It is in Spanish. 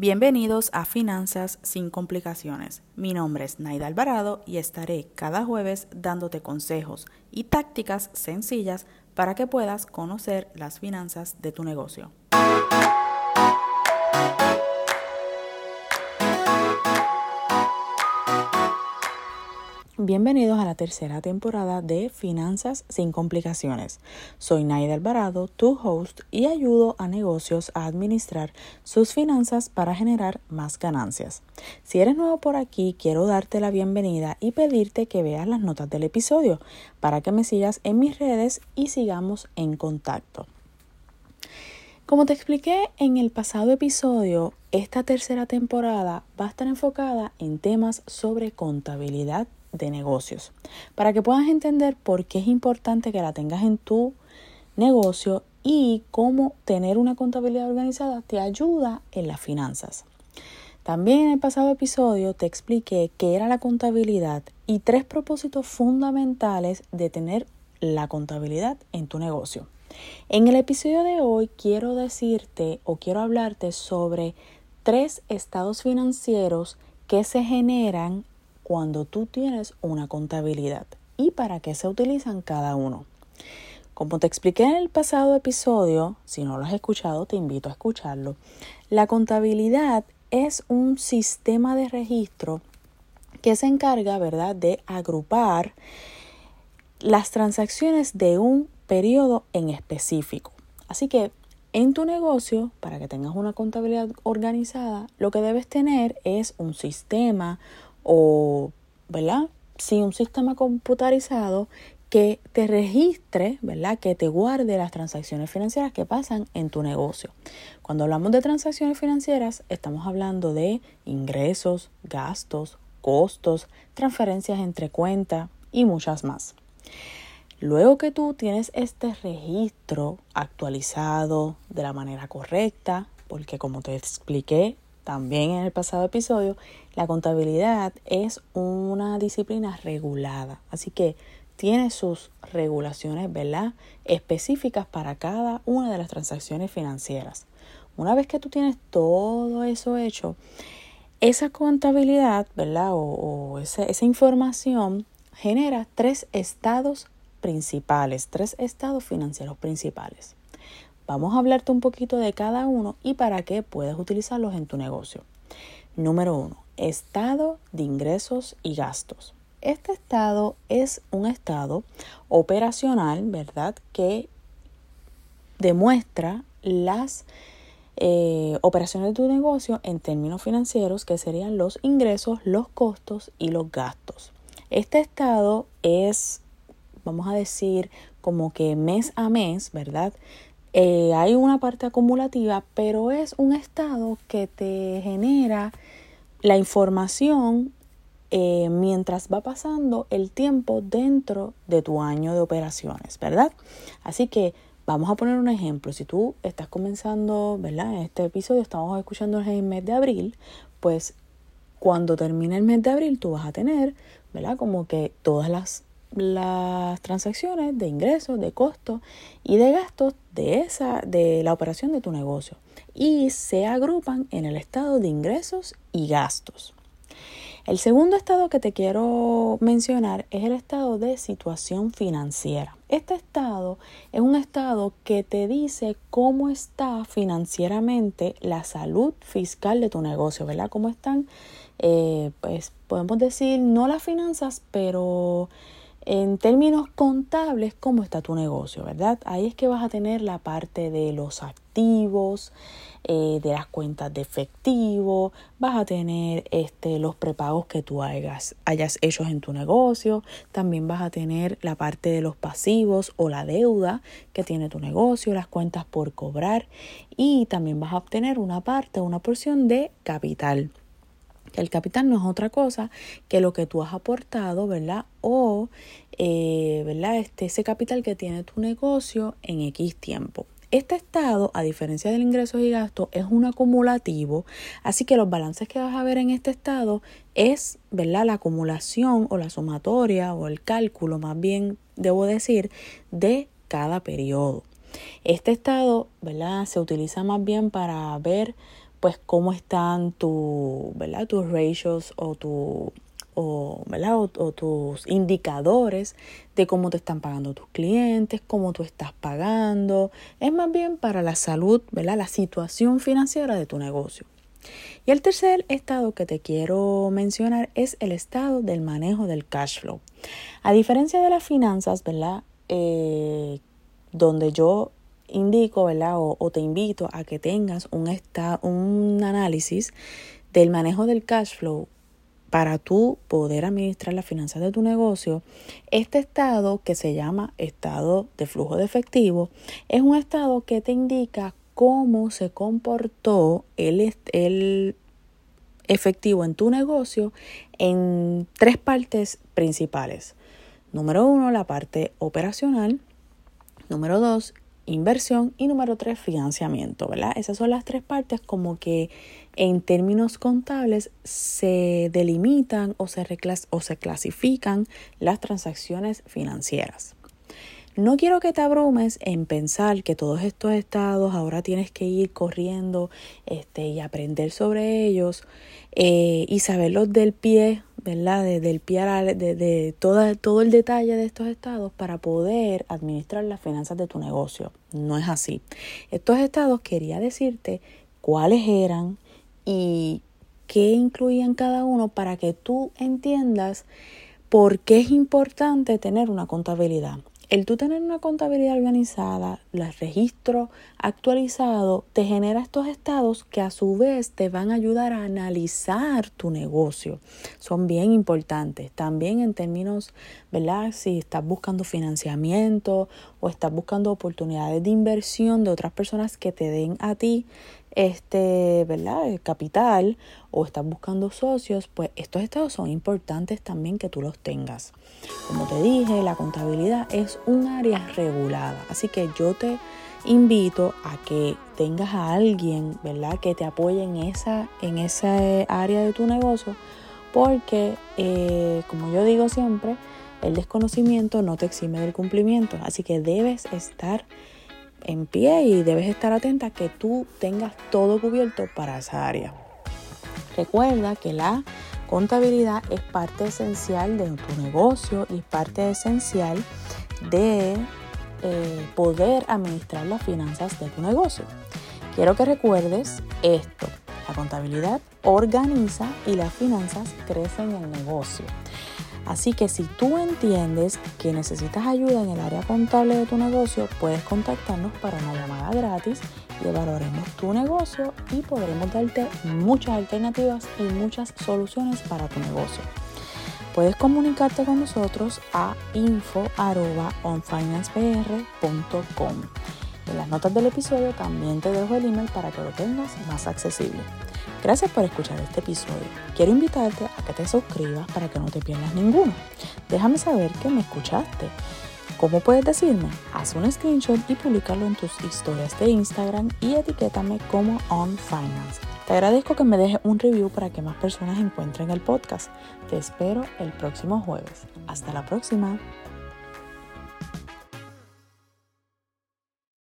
Bienvenidos a Finanzas sin complicaciones. Mi nombre es Naida Alvarado y estaré cada jueves dándote consejos y tácticas sencillas para que puedas conocer las finanzas de tu negocio. Bienvenidos a la tercera temporada de Finanzas sin complicaciones. Soy Naida Alvarado, tu host, y ayudo a negocios a administrar sus finanzas para generar más ganancias. Si eres nuevo por aquí, quiero darte la bienvenida y pedirte que veas las notas del episodio para que me sigas en mis redes y sigamos en contacto. Como te expliqué en el pasado episodio, esta tercera temporada va a estar enfocada en temas sobre contabilidad de negocios, para que puedas entender por qué es importante que la tengas en tu negocio y cómo tener una contabilidad organizada te ayuda en las finanzas. También en el pasado episodio te expliqué qué era la contabilidad y tres propósitos fundamentales de tener la contabilidad en tu negocio. En el episodio de hoy quiero decirte o quiero hablarte sobre tres estados financieros que se generan cuando tú tienes una contabilidad y para qué se utilizan cada uno. Como te expliqué en el pasado episodio, si no lo has escuchado, te invito a escucharlo. La contabilidad es un sistema de registro que se encarga, ¿verdad?, de agrupar las transacciones de un periodo en específico. Así que en tu negocio, para que tengas una contabilidad organizada, lo que debes tener es un sistema, o, ¿verdad? Sí, un sistema computarizado que te registre, ¿verdad? Que te guarde las transacciones financieras que pasan en tu negocio. Cuando hablamos de transacciones financieras, estamos hablando de ingresos, gastos, costos, transferencias entre cuentas y muchas más. Luego que tú tienes este registro actualizado de la manera correcta, porque como te expliqué también en el pasado episodio, la contabilidad es una disciplina regulada, así que tiene sus regulaciones, ¿verdad? Específicas para cada una de las transacciones financieras. Una vez que tú tienes todo eso hecho, esa contabilidad, ¿verdad? O, esa, esa información genera tres estados principales, tres estados financieros principales. Vamos a hablarte un poquito de cada uno y para qué puedes utilizarlos en tu negocio. Número uno, estado de ingresos y gastos. Este estado es un estado operacional, ¿verdad? Que demuestra las eh, operaciones de tu negocio en términos financieros, que serían los ingresos, los costos y los gastos. Este estado es, vamos a decir, como que mes a mes, ¿verdad? Eh, hay una parte acumulativa, pero es un estado que te genera la información eh, mientras va pasando el tiempo dentro de tu año de operaciones, ¿verdad? Así que vamos a poner un ejemplo. Si tú estás comenzando, ¿verdad? En este episodio estamos escuchando en el mes de abril, pues cuando termine el mes de abril tú vas a tener, ¿verdad? Como que todas las, las transacciones de ingresos, de costos y de gastos de esa de la operación de tu negocio y se agrupan en el estado de ingresos y gastos. El segundo estado que te quiero mencionar es el estado de situación financiera. Este estado es un estado que te dice cómo está financieramente la salud fiscal de tu negocio, ¿verdad? Cómo están, eh, pues podemos decir, no las finanzas, pero en términos contables, cómo está tu negocio, ¿verdad? Ahí es que vas a tener la parte de los activos, eh, de las cuentas de efectivo, vas a tener este, los prepagos que tú hayas, hayas hecho en tu negocio, también vas a tener la parte de los pasivos o la deuda que tiene tu negocio, las cuentas por cobrar y también vas a obtener una parte, una porción de capital. El capital no es otra cosa que lo que tú has aportado, ¿verdad? O, eh, ¿verdad? Este, ese capital que tiene tu negocio en X tiempo. Este estado, a diferencia del ingresos y gastos, es un acumulativo, así que los balances que vas a ver en este estado es, ¿verdad? La acumulación o la sumatoria o el cálculo, más bien, debo decir, de cada periodo. Este estado, ¿verdad? Se utiliza más bien para ver pues cómo están ¿verdad? tus ratios o tu o, O, tus indicadores de cómo te están pagando tus clientes, cómo tú estás pagando. Es más bien para la salud, ¿verdad? la situación financiera de tu negocio. Y el tercer estado que te quiero mencionar es el estado del manejo del cash flow. A diferencia de las finanzas, ¿verdad? Eh, donde yo indico, ¿verdad? O, te invito a que tengas un, un análisis del manejo del cash flow para tú poder administrar las finanzas de tu negocio, este estado que se llama estado de flujo de efectivo es un estado que te indica cómo se comportó el, el efectivo en tu negocio en tres partes principales. Número uno, la parte operacional. Número dos, inversión y número tres, financiamiento, ¿verdad? Esas son las tres partes como que en términos contables se delimitan o se, o se clasifican las transacciones financieras. No quiero que te abrumes en pensar que todos estos estados ahora tienes que ir corriendo este, y aprender sobre ellos eh, y saberlos del pie, ¿verdad? Desde el pie de, de todo el detalle de estos estados para poder administrar las finanzas de tu negocio. No es así. Estos estados quería decirte cuáles eran y qué incluían cada uno para que tú entiendas por qué es importante tener una contabilidad. El tú tener una contabilidad organizada, el registro actualizado, te genera estos estados que a su vez te van a ayudar a analizar tu negocio. Son bien importantes. También en términos, ¿verdad? Si estás buscando financiamiento o estás buscando oportunidades de inversión de otras personas que te den a ti este, ¿verdad? El capital o estás buscando socios, pues estos estados son importantes también que tú los tengas. Como te dije, la contabilidad es un área regulada, así que yo te invito a que tengas a alguien, ¿verdad? Que te apoye en esa, en esa área de tu negocio, porque, eh, como yo digo siempre, el desconocimiento no te exime del cumplimiento, así que debes estar en pie y debes estar atenta que tú tengas todo cubierto para esa área. Recuerda que la contabilidad es parte esencial de tu negocio y parte esencial de eh, poder administrar las finanzas de tu negocio. Quiero que recuerdes esto. La contabilidad organiza y las finanzas crecen en el negocio. Así que si tú entiendes que necesitas ayuda en el área contable de tu negocio, puedes contactarnos para una llamada gratis y evaluaremos tu negocio y podremos darte muchas alternativas y muchas soluciones para tu negocio. Puedes comunicarte con nosotros a info.onfinancepr.com. En las notas del episodio también te dejo el email para que lo tengas más accesible. Gracias por escuchar este episodio. Quiero invitarte a que te suscribas para que no te pierdas ninguno. Déjame saber que me escuchaste. ¿Cómo puedes decirme? Haz un screenshot y publicarlo en tus historias de Instagram y etiquétame como OnFinance. Te agradezco que me dejes un review para que más personas encuentren el podcast. Te espero el próximo jueves. Hasta la próxima.